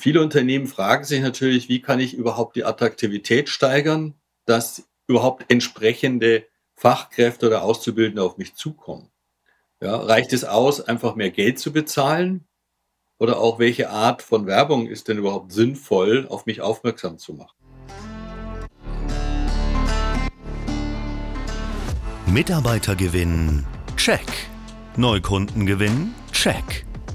Viele Unternehmen fragen sich natürlich, wie kann ich überhaupt die Attraktivität steigern, dass überhaupt entsprechende Fachkräfte oder Auszubildende auf mich zukommen. Ja, reicht es aus, einfach mehr Geld zu bezahlen? Oder auch welche Art von Werbung ist denn überhaupt sinnvoll, auf mich aufmerksam zu machen? Mitarbeitergewinn, check. Neukundengewinn, check.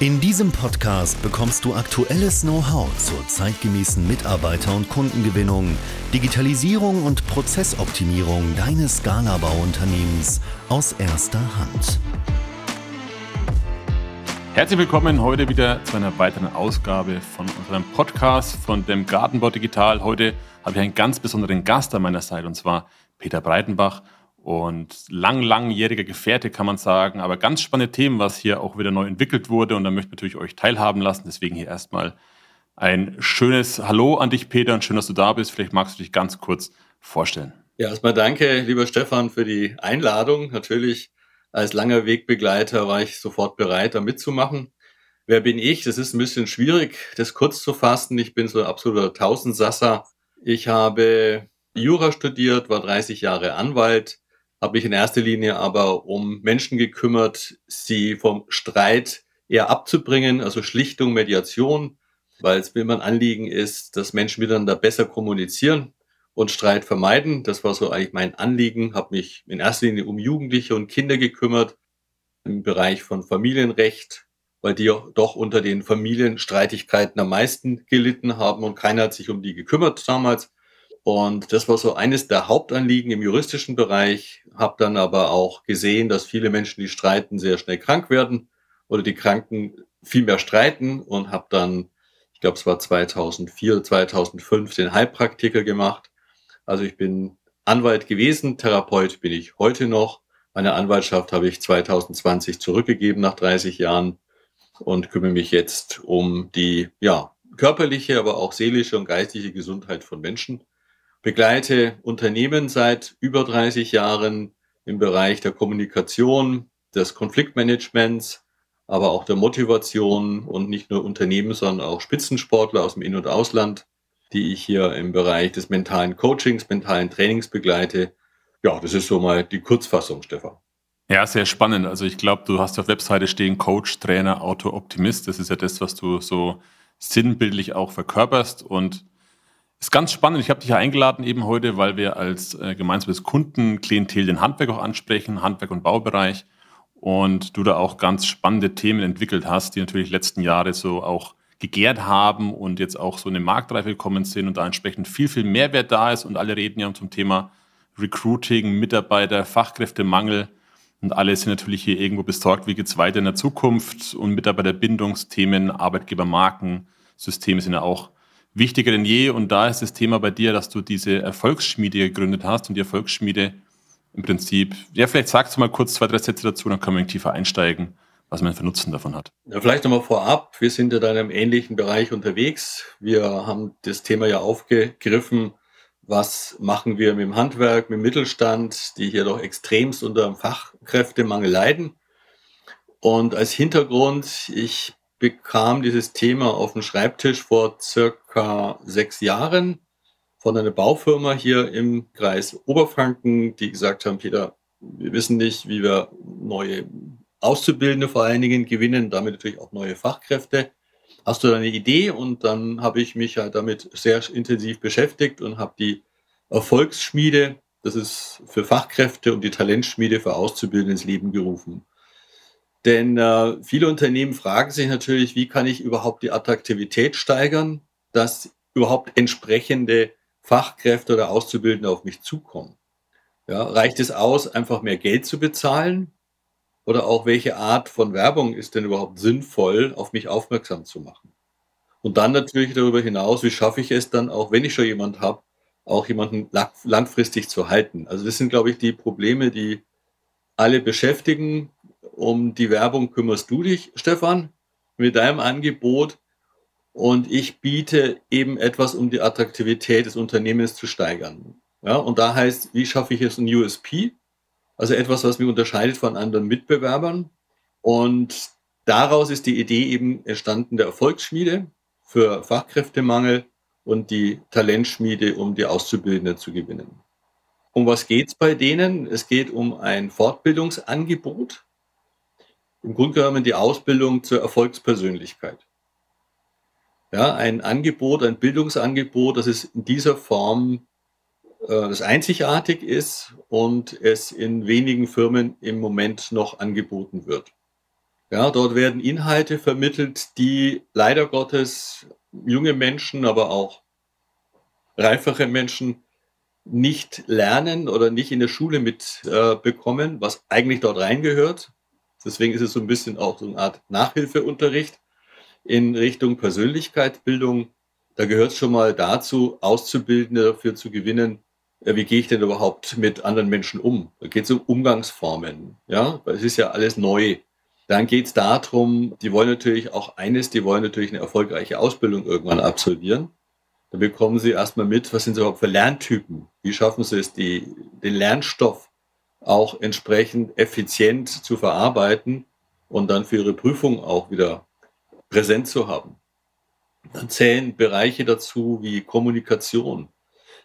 In diesem Podcast bekommst du aktuelles Know-how zur zeitgemäßen Mitarbeiter- und Kundengewinnung, Digitalisierung und Prozessoptimierung deines Galabauunternehmens aus erster Hand. Herzlich willkommen heute wieder zu einer weiteren Ausgabe von unserem Podcast von dem Gartenbau Digital. Heute habe ich einen ganz besonderen Gast an meiner Seite und zwar Peter Breitenbach und lang, langjähriger Gefährte kann man sagen, aber ganz spannende Themen, was hier auch wieder neu entwickelt wurde und da möchte ich natürlich euch teilhaben lassen. Deswegen hier erstmal ein schönes Hallo an dich, Peter, und schön, dass du da bist. Vielleicht magst du dich ganz kurz vorstellen. Ja, erstmal danke, lieber Stefan, für die Einladung. Natürlich als langer Wegbegleiter war ich sofort bereit, da mitzumachen. Wer bin ich? Das ist ein bisschen schwierig, das kurz zu fassen. Ich bin so ein absoluter Tausendsasser. Ich habe Jura studiert, war 30 Jahre Anwalt, habe mich in erster Linie aber um Menschen gekümmert, sie vom Streit eher abzubringen, also Schlichtung, Mediation, weil es mir immer ein Anliegen ist, dass Menschen miteinander besser kommunizieren und Streit vermeiden. Das war so eigentlich mein Anliegen, habe mich in erster Linie um Jugendliche und Kinder gekümmert im Bereich von Familienrecht, weil die doch unter den Familienstreitigkeiten am meisten gelitten haben und keiner hat sich um die gekümmert damals. Und das war so eines der Hauptanliegen im juristischen Bereich, habe dann aber auch gesehen, dass viele Menschen, die streiten, sehr schnell krank werden oder die Kranken viel mehr streiten und habe dann, ich glaube es war 2004, 2005, den Heilpraktiker gemacht also ich bin Anwalt gewesen, Therapeut bin ich heute noch. Meine Anwaltschaft habe ich 2020 zurückgegeben nach 30 Jahren und kümmere mich jetzt um die ja, körperliche, aber auch seelische und geistige Gesundheit von Menschen. Begleite Unternehmen seit über 30 Jahren im Bereich der Kommunikation, des Konfliktmanagements, aber auch der Motivation und nicht nur Unternehmen, sondern auch Spitzensportler aus dem In- und Ausland die ich hier im Bereich des mentalen Coachings, mentalen Trainings begleite. Ja, das ist so mal die Kurzfassung, Stefan. Ja, sehr spannend. Also ich glaube, du hast auf Webseite stehen Coach, Trainer, Auto, Optimist. Das ist ja das, was du so sinnbildlich auch verkörperst und ist ganz spannend. Ich habe dich ja eingeladen eben heute, weil wir als äh, gemeinsames Kundenklientel den Handwerk auch ansprechen, Handwerk und Baubereich und du da auch ganz spannende Themen entwickelt hast, die natürlich letzten Jahre so auch gegärt haben und jetzt auch so eine Marktreife gekommen sind und da entsprechend viel, viel Mehrwert da ist. Und alle reden ja zum Thema Recruiting, Mitarbeiter, Fachkräftemangel. Und alle sind natürlich hier irgendwo besorgt, wie geht es weiter in der Zukunft. Und Mitarbeiterbindungsthemen, Arbeitgebermarken, Systeme sind ja auch wichtiger denn je. Und da ist das Thema bei dir, dass du diese Erfolgsschmiede gegründet hast und die Erfolgsschmiede im Prinzip, ja, vielleicht sagst du mal kurz zwei, drei Sätze dazu, dann können wir tiefer einsteigen was man für Nutzen davon hat. Ja, vielleicht nochmal vorab, wir sind ja da in einem ähnlichen Bereich unterwegs. Wir haben das Thema ja aufgegriffen, was machen wir mit dem Handwerk, mit dem Mittelstand, die hier doch extremst unter dem Fachkräftemangel leiden. Und als Hintergrund, ich bekam dieses Thema auf den Schreibtisch vor circa sechs Jahren von einer Baufirma hier im Kreis Oberfranken, die gesagt haben, Peter, wir wissen nicht, wie wir neue Auszubildende vor allen Dingen gewinnen, damit natürlich auch neue Fachkräfte. Hast du da eine Idee? Und dann habe ich mich halt damit sehr intensiv beschäftigt und habe die Erfolgsschmiede, das ist für Fachkräfte und die Talentschmiede für Auszubildende ins Leben gerufen. Denn äh, viele Unternehmen fragen sich natürlich, wie kann ich überhaupt die Attraktivität steigern, dass überhaupt entsprechende Fachkräfte oder Auszubildende auf mich zukommen. Ja, reicht es aus, einfach mehr Geld zu bezahlen? Oder auch welche Art von Werbung ist denn überhaupt sinnvoll, auf mich aufmerksam zu machen? Und dann natürlich darüber hinaus, wie schaffe ich es dann auch, wenn ich schon jemand habe, auch jemanden langfristig zu halten. Also das sind, glaube ich, die Probleme, die alle beschäftigen. Um die Werbung kümmerst du dich, Stefan, mit deinem Angebot. Und ich biete eben etwas, um die Attraktivität des Unternehmens zu steigern. Ja, und da heißt, wie schaffe ich jetzt ein USP? Also etwas, was mich unterscheidet von anderen Mitbewerbern. Und daraus ist die Idee eben entstanden der Erfolgsschmiede für Fachkräftemangel und die Talentschmiede, um die Auszubildenden zu gewinnen. Um was geht es bei denen? Es geht um ein Fortbildungsangebot. Im Grunde genommen die Ausbildung zur Erfolgspersönlichkeit. Ja, ein Angebot, ein Bildungsangebot, das es in dieser Form äh, das einzigartig ist und es in wenigen Firmen im Moment noch angeboten wird. Ja, dort werden Inhalte vermittelt, die leider Gottes junge Menschen, aber auch reifere Menschen nicht lernen oder nicht in der Schule mitbekommen, äh, was eigentlich dort reingehört. Deswegen ist es so ein bisschen auch so eine Art Nachhilfeunterricht in Richtung Persönlichkeitsbildung. Da gehört es schon mal dazu, Auszubildende dafür zu gewinnen, ja, wie gehe ich denn überhaupt mit anderen Menschen um? Da geht es um Umgangsformen. Ja, es ist ja alles neu. Dann geht es darum, die wollen natürlich auch eines, die wollen natürlich eine erfolgreiche Ausbildung irgendwann absolvieren. Da bekommen sie erstmal mit, was sind sie überhaupt für Lerntypen? Wie schaffen sie es, die, den Lernstoff auch entsprechend effizient zu verarbeiten und dann für ihre Prüfung auch wieder präsent zu haben? Dann zählen Bereiche dazu wie Kommunikation.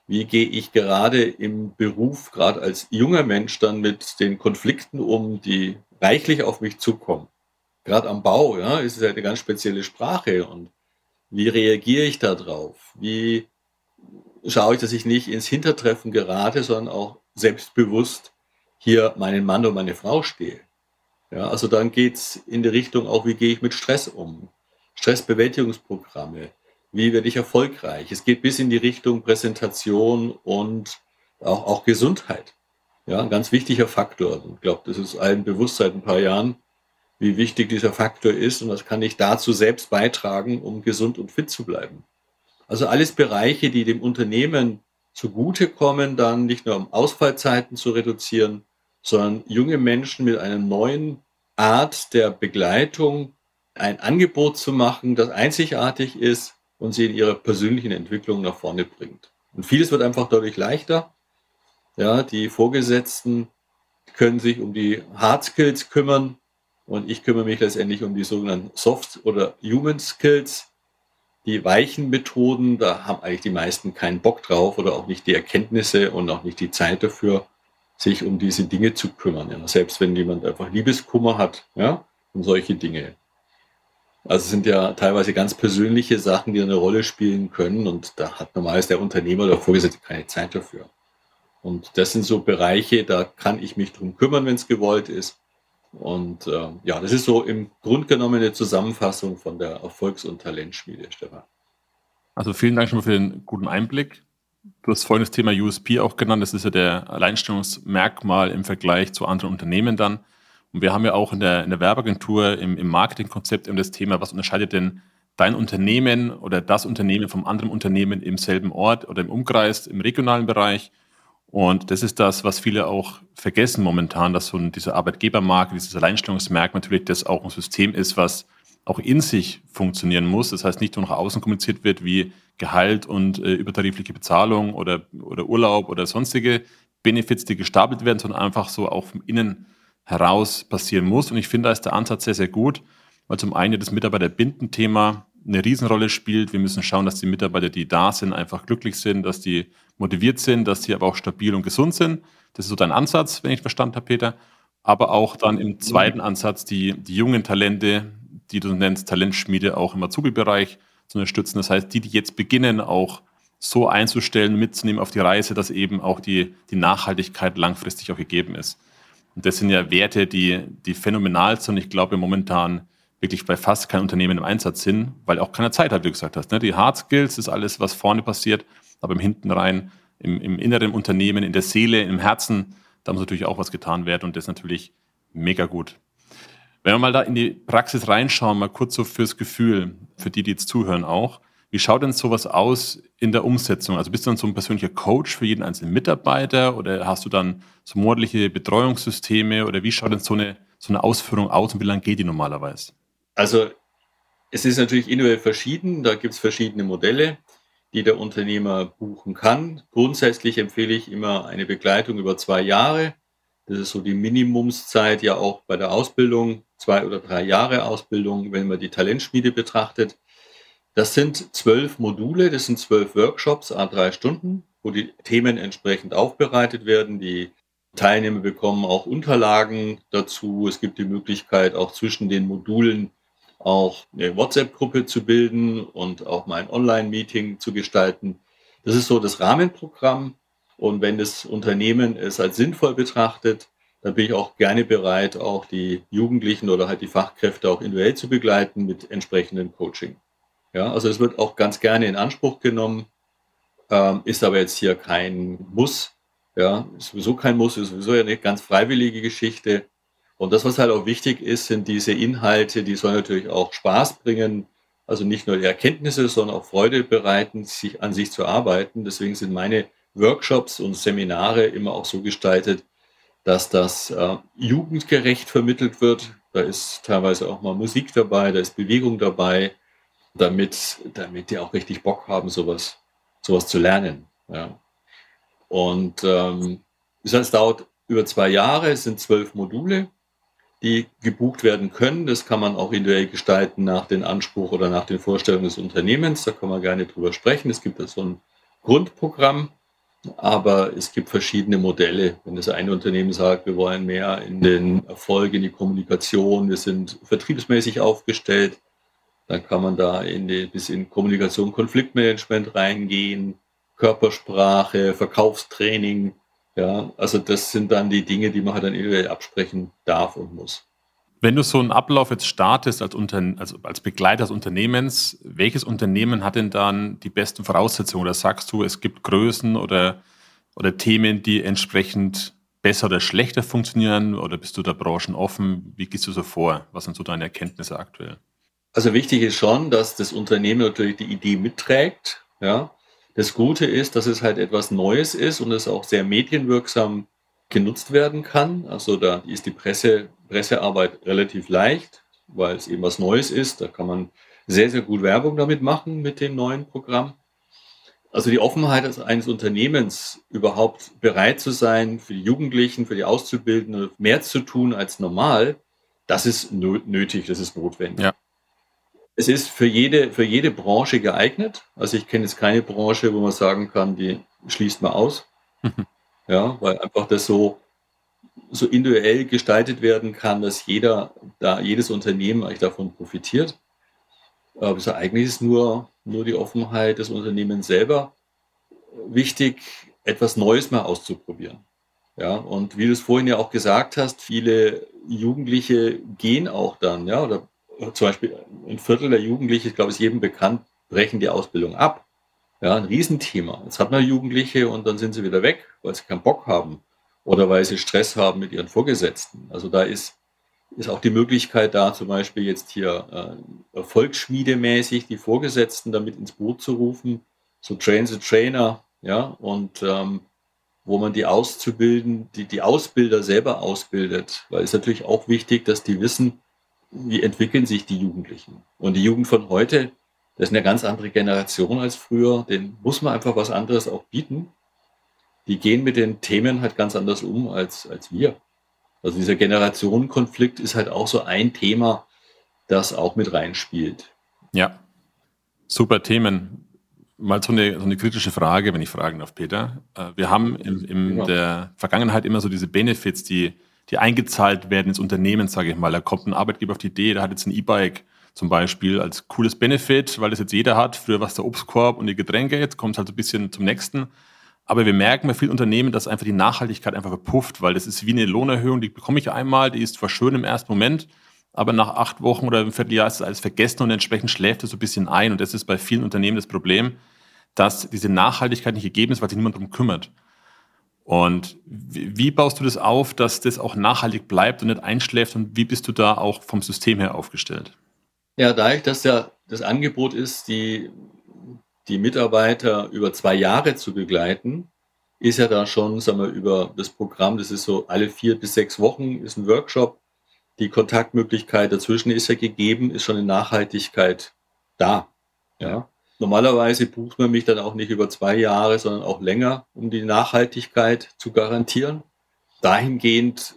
Wie gehe ich gerade im Beruf, gerade als junger Mensch, dann mit den Konflikten um, die reichlich auf mich zukommen. Gerade am Bau, ja, ist es ja eine ganz spezielle Sprache und wie reagiere ich da drauf? Wie schaue ich, dass ich nicht ins Hintertreffen gerate, sondern auch selbstbewusst hier meinen Mann und meine Frau stehe? Ja, also dann geht es in die Richtung auch, wie gehe ich mit Stress um? Stressbewältigungsprogramme. Wie werde ich erfolgreich? Es geht bis in die Richtung Präsentation und auch, auch Gesundheit. Ja, ein ganz wichtiger Faktor. Ich glaube, das ist allen bewusst seit ein paar Jahren, wie wichtig dieser Faktor ist und was kann ich dazu selbst beitragen, um gesund und fit zu bleiben. Also alles Bereiche, die dem Unternehmen zugutekommen, dann nicht nur um Ausfallzeiten zu reduzieren, sondern junge Menschen mit einer neuen Art der Begleitung ein Angebot zu machen, das einzigartig ist und sie in ihrer persönlichen Entwicklung nach vorne bringt. Und vieles wird einfach dadurch leichter. Ja, die Vorgesetzten können sich um die Hard Skills kümmern und ich kümmere mich letztendlich um die sogenannten Soft oder Human Skills. Die weichen Methoden, da haben eigentlich die meisten keinen Bock drauf oder auch nicht die Erkenntnisse und auch nicht die Zeit dafür, sich um diese Dinge zu kümmern. Ja, selbst wenn jemand einfach Liebeskummer hat, ja, und solche Dinge. Also sind ja teilweise ganz persönliche Sachen, die eine Rolle spielen können und da hat normalerweise der Unternehmer oder Vorgesetzte keine Zeit dafür. Und das sind so Bereiche, da kann ich mich drum kümmern, wenn es gewollt ist. Und äh, ja, das ist so im Grunde genommen eine Zusammenfassung von der Erfolgs- und Talentschmiede, Stefan. Also vielen Dank schon mal für den guten Einblick. Du hast vorhin das Thema USP auch genannt. Das ist ja der Alleinstellungsmerkmal im Vergleich zu anderen Unternehmen dann. Und wir haben ja auch in der, in der Werbeagentur im, im Marketingkonzept eben das Thema, was unterscheidet denn dein Unternehmen oder das Unternehmen vom anderen Unternehmen im selben Ort oder im Umkreis, im regionalen Bereich? Und das ist das, was viele auch vergessen momentan, dass so diese Arbeitgebermarke, dieses Alleinstellungsmerkmal natürlich das auch ein System ist, was auch in sich funktionieren muss. Das heißt, nicht nur nach außen kommuniziert wird wie Gehalt und äh, übertarifliche Bezahlung oder, oder Urlaub oder sonstige Benefits, die gestapelt werden, sondern einfach so auch vom Innen heraus passieren muss. Und ich finde, da ist der Ansatz sehr, sehr gut, weil zum einen das Mitarbeiterbindenthema eine Riesenrolle spielt. Wir müssen schauen, dass die Mitarbeiter, die da sind, einfach glücklich sind, dass die motiviert sind, dass sie aber auch stabil und gesund sind. Das ist so dein Ansatz, wenn ich verstanden habe, Peter. Aber auch dann im zweiten Ansatz die, die jungen Talente, die du nennst, Talentschmiede auch im Azubi-Bereich zu unterstützen. Das heißt, die, die jetzt beginnen, auch so einzustellen, mitzunehmen auf die Reise, dass eben auch die, die Nachhaltigkeit langfristig auch gegeben ist. Und das sind ja Werte, die, die phänomenal sind. Ich glaube, momentan wirklich bei fast keinem Unternehmen im Einsatz sind, weil auch keine Zeit hat, wie du gesagt hast. Ne? Die Hard Skills ist alles, was vorne passiert, aber im Hinten rein, im, im inneren Unternehmen, in der Seele, im Herzen, da muss natürlich auch was getan werden und das ist natürlich mega gut. Wenn wir mal da in die Praxis reinschauen, mal kurz so fürs Gefühl, für die, die jetzt zuhören auch, Wie schaut denn sowas aus in der Umsetzung? Also bist du dann so ein persönlicher Coach für jeden einzelnen Mitarbeiter oder hast du dann so monatliche Betreuungssysteme oder wie schaut denn so eine, so eine Ausführung aus und wie lange geht die normalerweise? Also es ist natürlich individuell verschieden. Da gibt es verschiedene Modelle, die der Unternehmer buchen kann. Grundsätzlich empfehle ich immer eine Begleitung über zwei Jahre. Das ist so die Minimumszeit ja auch bei der Ausbildung, zwei oder drei Jahre Ausbildung, wenn man die Talentschmiede betrachtet. Das sind zwölf Module, das sind zwölf Workshops, a drei Stunden, wo die Themen entsprechend aufbereitet werden. Die Teilnehmer bekommen auch Unterlagen dazu. Es gibt die Möglichkeit, auch zwischen den Modulen auch eine WhatsApp-Gruppe zu bilden und auch mal ein Online-Meeting zu gestalten. Das ist so das Rahmenprogramm. Und wenn das Unternehmen es als sinnvoll betrachtet, dann bin ich auch gerne bereit, auch die Jugendlichen oder halt die Fachkräfte auch individuell zu begleiten mit entsprechendem Coaching. Ja, also es wird auch ganz gerne in Anspruch genommen, ähm, ist aber jetzt hier kein Muss. Ja, ist sowieso kein Muss, ist sowieso eine ganz freiwillige Geschichte. Und das, was halt auch wichtig ist, sind diese Inhalte, die sollen natürlich auch Spaß bringen, also nicht nur die Erkenntnisse, sondern auch Freude bereiten, sich an sich zu arbeiten. Deswegen sind meine Workshops und Seminare immer auch so gestaltet, dass das äh, jugendgerecht vermittelt wird. Da ist teilweise auch mal Musik dabei, da ist Bewegung dabei, damit, damit die auch richtig Bock haben, sowas, sowas zu lernen. Ja. Und ähm, das dauert über zwei Jahre, es sind zwölf Module, die gebucht werden können. Das kann man auch individuell gestalten nach den Anspruch oder nach den Vorstellungen des Unternehmens. Da kann man gerne drüber sprechen. Es gibt so ein Grundprogramm, aber es gibt verschiedene Modelle. Wenn das eine Unternehmen sagt, wir wollen mehr in den Erfolg, in die Kommunikation, wir sind vertriebsmäßig aufgestellt, dann kann man da in die, bis in Kommunikation, Konfliktmanagement reingehen, Körpersprache, Verkaufstraining. Ja, also das sind dann die Dinge, die man halt dann individuell absprechen darf und muss. Wenn du so einen Ablauf jetzt startest als, Unter also als Begleiter des Unternehmens, welches Unternehmen hat denn dann die besten Voraussetzungen? Oder sagst du, es gibt Größen oder, oder Themen, die entsprechend besser oder schlechter funktionieren? Oder bist du da branchenoffen? Wie gehst du so vor? Was sind so deine Erkenntnisse aktuell? Also wichtig ist schon, dass das Unternehmen natürlich die Idee mitträgt. Ja. Das Gute ist, dass es halt etwas Neues ist und es auch sehr medienwirksam genutzt werden kann. Also da ist die Presse, Pressearbeit relativ leicht, weil es eben was Neues ist. Da kann man sehr, sehr gut Werbung damit machen mit dem neuen Programm. Also die Offenheit eines Unternehmens, überhaupt bereit zu sein, für die Jugendlichen, für die Auszubildenden mehr zu tun als normal, das ist nötig, das ist notwendig. Ja. Es ist für jede, für jede Branche geeignet. Also ich kenne jetzt keine Branche, wo man sagen kann, die schließt man aus. Mhm. Ja, weil einfach das so, so individuell gestaltet werden kann, dass jeder, da jedes Unternehmen eigentlich davon profitiert. Aber also eigentlich ist nur, nur die Offenheit des Unternehmens selber wichtig, etwas Neues mal auszuprobieren. Ja, und wie du es vorhin ja auch gesagt hast, viele Jugendliche gehen auch dann, ja, oder zum Beispiel ein Viertel der Jugendlichen, ich glaube, ist jedem bekannt, brechen die Ausbildung ab. Ja, ein Riesenthema. Jetzt hat man Jugendliche und dann sind sie wieder weg, weil sie keinen Bock haben oder weil sie Stress haben mit ihren Vorgesetzten. Also da ist, ist auch die Möglichkeit da, zum Beispiel jetzt hier äh, erfolgsschmiedemäßig die Vorgesetzten damit ins Boot zu rufen, so Train the Trainer, ja, und ähm, wo man die auszubilden, die, die Ausbilder selber ausbildet, weil es natürlich auch wichtig, dass die wissen, wie entwickeln sich die Jugendlichen. Und die Jugend von heute, das ist eine ganz andere Generation als früher, den muss man einfach was anderes auch bieten. Die gehen mit den Themen halt ganz anders um als, als wir. Also dieser Generationenkonflikt ist halt auch so ein Thema, das auch mit reinspielt. Ja, super Themen. Mal so eine, so eine kritische Frage, wenn ich fragen darf, Peter. Äh, wir haben in, in. Genau. der Vergangenheit immer so diese Benefits, die die eingezahlt werden ins Unternehmen, sage ich mal. Da kommt ein Arbeitgeber auf die Idee, der hat jetzt ein E-Bike zum Beispiel als cooles Benefit, weil das jetzt jeder hat. Früher war es der Obstkorb und die Getränke, jetzt kommt es halt ein bisschen zum nächsten. Aber wir merken bei vielen Unternehmen, dass einfach die Nachhaltigkeit einfach verpufft, weil das ist wie eine Lohnerhöhung, die bekomme ich einmal, die ist zwar schön im ersten Moment, aber nach acht Wochen oder im Vierteljahr ist alles vergessen und entsprechend schläft es so ein bisschen ein. Und das ist bei vielen Unternehmen das Problem, dass diese Nachhaltigkeit nicht gegeben ist, weil sich niemand darum kümmert. Und wie, baust du das auf, dass das auch nachhaltig bleibt und nicht einschläft? Und wie bist du da auch vom System her aufgestellt? Ja, dadurch, dass ja das Angebot ist, die die Mitarbeiter über zwei Jahre zu begleiten, ist ja da schon, sagen wir, über das Programm, das ist so alle vier bis sechs Wochen, ist ein Workshop. Die Kontaktmöglichkeit dazwischen ist ja gegeben, ist schon eine Nachhaltigkeit da. Ja. Normalerweise bucht man mich dann auch nicht über zwei Jahre, sondern auch länger, um die Nachhaltigkeit zu garantieren. Dahingehend,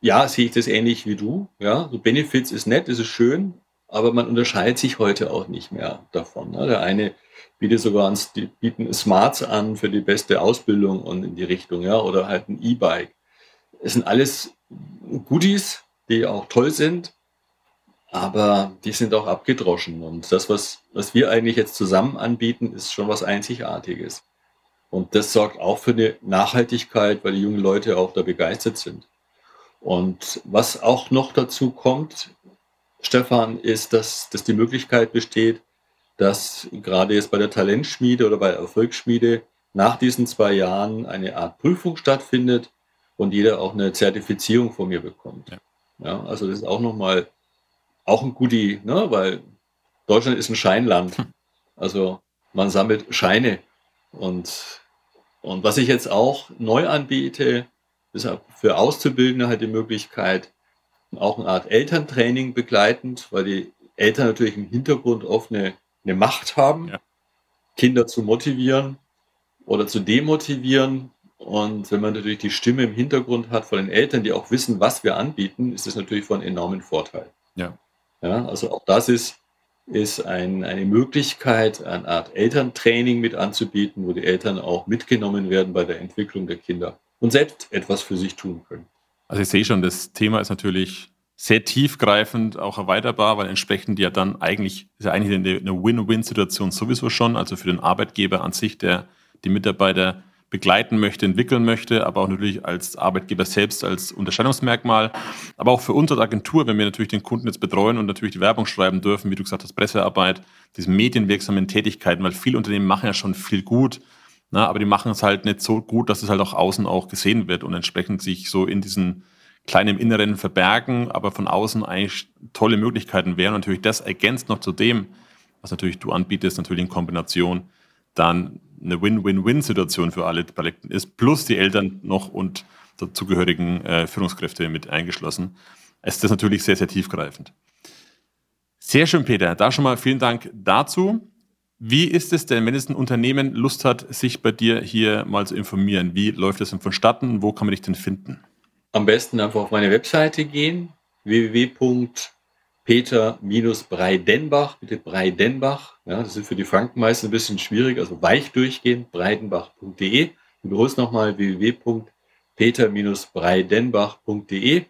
ja, sehe ich das ähnlich wie du. Ja, so Benefits ist nett, ist schön, aber man unterscheidet sich heute auch nicht mehr davon. Ne? Der eine bietet sogar die bieten Smarts an für die beste Ausbildung und in die Richtung, ja, oder halt ein E-Bike. Es sind alles Goodies, die auch toll sind, aber die sind auch abgedroschen. Und das, was, was wir eigentlich jetzt zusammen anbieten, ist schon was Einzigartiges. Und das sorgt auch für eine Nachhaltigkeit, weil die jungen Leute auch da begeistert sind. Und was auch noch dazu kommt, Stefan, ist, dass, dass die Möglichkeit besteht, dass gerade jetzt bei der Talentschmiede oder bei der Erfolgsschmiede nach diesen zwei Jahren eine Art Prüfung stattfindet und jeder auch eine Zertifizierung von mir bekommt. Ja. ja also das ist auch nochmal auch ein Goodie, ne? weil Deutschland ist ein Scheinland. Hm. Also man sammelt Scheine. Und, und was ich jetzt auch neu anbiete, ist für Auszubildende halt die Möglichkeit, auch eine Art Elterntraining begleitend, weil die Eltern natürlich im Hintergrund oft eine, eine Macht haben, ja. Kinder zu motivieren oder zu demotivieren. Und wenn man natürlich die Stimme im Hintergrund hat von den Eltern, die auch wissen, was wir anbieten, ist das natürlich von enormen Vorteil. Ja. Ja, also auch das ist, ist ein, eine Möglichkeit, eine Art Elterntraining mit anzubieten, wo die Eltern auch mitgenommen werden bei der Entwicklung der Kinder und selbst etwas für sich tun können. Also ich sehe schon, das Thema ist natürlich sehr tiefgreifend, auch erweiterbar, weil entsprechend ja dann eigentlich, ist ja eigentlich eine Win-Win-Situation sowieso schon, also für den Arbeitgeber an sich, der die Mitarbeiter begleiten möchte, entwickeln möchte, aber auch natürlich als Arbeitgeber selbst als Unterscheidungsmerkmal. Aber auch für uns als Agentur, wenn wir natürlich den Kunden jetzt betreuen und natürlich die Werbung schreiben dürfen, wie du gesagt hast, Pressearbeit, diese medienwirksamen Tätigkeiten, weil viele Unternehmen machen ja schon viel gut, na, aber die machen es halt nicht so gut, dass es halt auch außen auch gesehen wird und entsprechend sich so in diesen kleinen Inneren verbergen, aber von außen eigentlich tolle Möglichkeiten wären. Und natürlich das ergänzt noch zu dem, was natürlich du anbietest, natürlich in Kombination dann eine Win-Win-Win-Situation für alle Beteiligten ist, plus die Eltern noch und dazugehörigen äh, Führungskräfte mit eingeschlossen. Es ist das natürlich sehr, sehr tiefgreifend. Sehr schön, Peter. Da schon mal vielen Dank dazu. Wie ist es denn, wenn es ein Unternehmen Lust hat, sich bei dir hier mal zu informieren? Wie läuft das denn vonstatten? Wo kann man dich denn finden? Am besten einfach auf meine Webseite gehen, www Peter-Breidenbach, bitte Breidenbach. Ja, das ist für die Franken meistens ein bisschen schwierig, also weich durchgehen, breidenbach.de. Ich es nochmal, www.peter-breidenbach.de.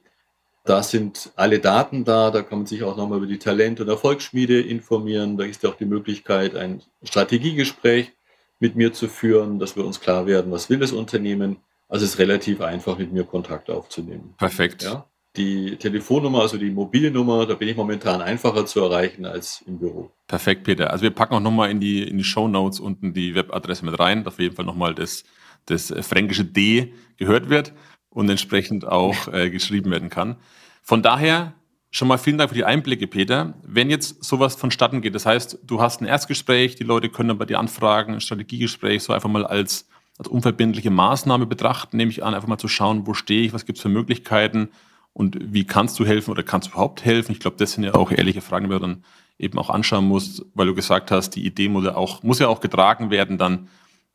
Da sind alle Daten da, da kann man sich auch nochmal über die Talent- und Erfolgsschmiede informieren. Da ist auch die Möglichkeit, ein Strategiegespräch mit mir zu führen, dass wir uns klar werden, was will das Unternehmen. Also es ist relativ einfach, mit mir Kontakt aufzunehmen. Perfekt. Ja? die Telefonnummer, also die Mobilnummer, da bin ich momentan einfacher zu erreichen als im Büro. Perfekt, Peter. Also wir packen auch nochmal in die, in die Show Notes unten die Webadresse mit rein, dass auf jeden Fall nochmal das, das fränkische D gehört wird und entsprechend auch äh, geschrieben werden kann. Von daher schon mal vielen Dank für die Einblicke, Peter. Wenn jetzt sowas vonstatten geht, das heißt, du hast ein Erstgespräch, die Leute können dann bei dir anfragen, ein Strategiegespräch, so einfach mal als, als unverbindliche Maßnahme betrachten, nehme ich an, einfach mal zu schauen, wo stehe ich, was gibt es für Möglichkeiten, und wie kannst du helfen oder kannst du überhaupt helfen? Ich glaube, das sind ja auch ehrliche Fragen, die man dann eben auch anschauen muss, weil du gesagt hast, die Idee muss ja auch, muss ja auch getragen werden, dann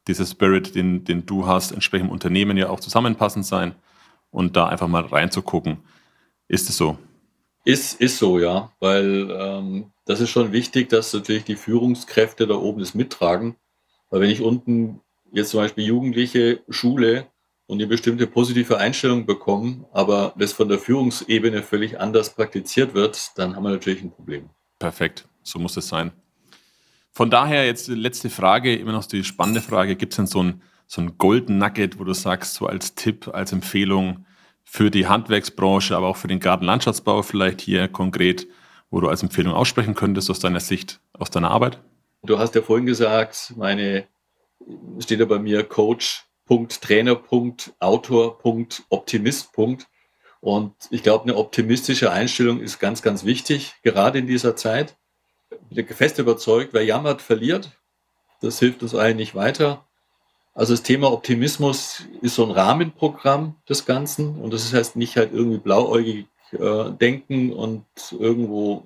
dieser Spirit, den, den du hast, entsprechend im Unternehmen ja auch zusammenpassend sein und da einfach mal reinzugucken. Ist es so? Ist, ist so, ja, weil ähm, das ist schon wichtig, dass natürlich die Führungskräfte da oben das mittragen. Weil wenn ich unten jetzt zum Beispiel Jugendliche schule, und eine bestimmte positive Einstellung bekommen, aber das von der Führungsebene völlig anders praktiziert wird, dann haben wir natürlich ein Problem. Perfekt, so muss es sein. Von daher jetzt die letzte Frage, immer noch die spannende Frage, gibt es denn so ein, so ein Golden Nugget, wo du sagst, so als Tipp, als Empfehlung für die Handwerksbranche, aber auch für den Gartenlandschaftsbau vielleicht hier konkret, wo du als Empfehlung aussprechen könntest aus deiner Sicht, aus deiner Arbeit? Du hast ja vorhin gesagt, meine, steht ja bei mir Coach Trainer, Autor, Optimist. Und ich glaube, eine optimistische Einstellung ist ganz, ganz wichtig, gerade in dieser Zeit. Ich bin fest überzeugt, wer jammert, verliert. Das hilft uns allen nicht weiter. Also das Thema Optimismus ist so ein Rahmenprogramm des Ganzen und das heißt nicht halt irgendwie blauäugig äh, denken und irgendwo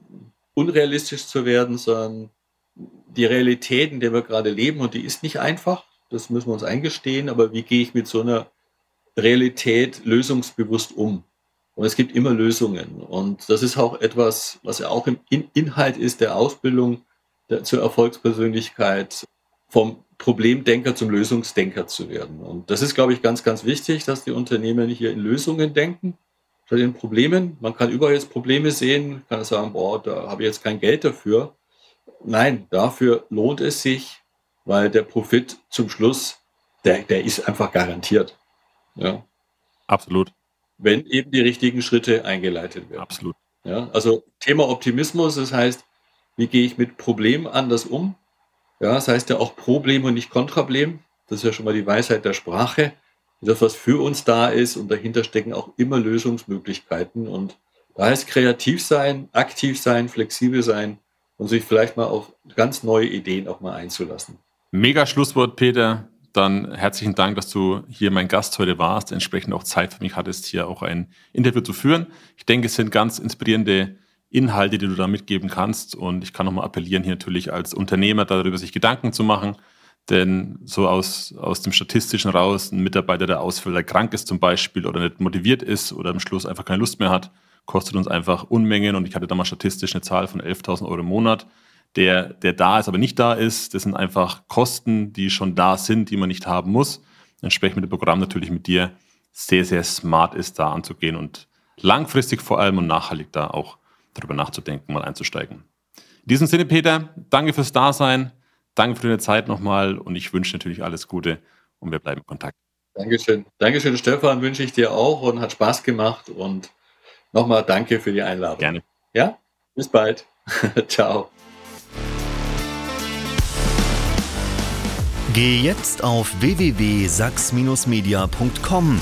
unrealistisch zu werden, sondern die Realität, in der wir gerade leben, und die ist nicht einfach, das müssen wir uns eingestehen, aber wie gehe ich mit so einer Realität lösungsbewusst um? Und es gibt immer Lösungen. Und das ist auch etwas, was ja auch im Inhalt ist der Ausbildung der, zur Erfolgspersönlichkeit, vom Problemdenker zum Lösungsdenker zu werden. Und das ist, glaube ich, ganz, ganz wichtig, dass die Unternehmen hier in Lösungen denken, statt in Problemen. Man kann überall jetzt Probleme sehen, kann sagen, boah, da habe ich jetzt kein Geld dafür. Nein, dafür lohnt es sich, weil der Profit zum Schluss, der, der ist einfach garantiert. Ja. Absolut wenn eben die richtigen Schritte eingeleitet werden. Absolut. Ja, also Thema Optimismus, das heißt, wie gehe ich mit Problemen anders um? Ja, das heißt ja auch Problem und nicht Kontrablem. Das ist ja schon mal die Weisheit der Sprache. Das, was für uns da ist und dahinter stecken auch immer Lösungsmöglichkeiten. Und da heißt kreativ sein, aktiv sein, flexibel sein und sich vielleicht mal auf ganz neue Ideen auch mal einzulassen. Mega Schlusswort, Peter dann herzlichen Dank, dass du hier mein Gast heute warst, entsprechend auch Zeit für mich hattest, hier auch ein Interview zu führen. Ich denke, es sind ganz inspirierende Inhalte, die du da mitgeben kannst. Und ich kann nochmal appellieren, hier natürlich als Unternehmer darüber sich Gedanken zu machen. Denn so aus, aus dem Statistischen raus, ein Mitarbeiter, der ausfällt, der krank ist zum Beispiel oder nicht motiviert ist oder am Schluss einfach keine Lust mehr hat, kostet uns einfach Unmengen. Und ich hatte da mal statistisch eine Zahl von 11.000 Euro im Monat der, der da ist, aber nicht da ist. Das sind einfach Kosten, die schon da sind, die man nicht haben muss. Entsprechend mit dem Programm natürlich mit dir sehr, sehr smart ist, da anzugehen und langfristig vor allem und nachhaltig da auch darüber nachzudenken, mal einzusteigen. In diesem Sinne, Peter, danke fürs Dasein, danke für deine Zeit nochmal und ich wünsche natürlich alles Gute und wir bleiben in Kontakt. Dankeschön. Dankeschön, Stefan, wünsche ich dir auch und hat Spaß gemacht und nochmal danke für die Einladung. Gerne. Ja, bis bald. Ciao. Geh jetzt auf www.sachs-media.com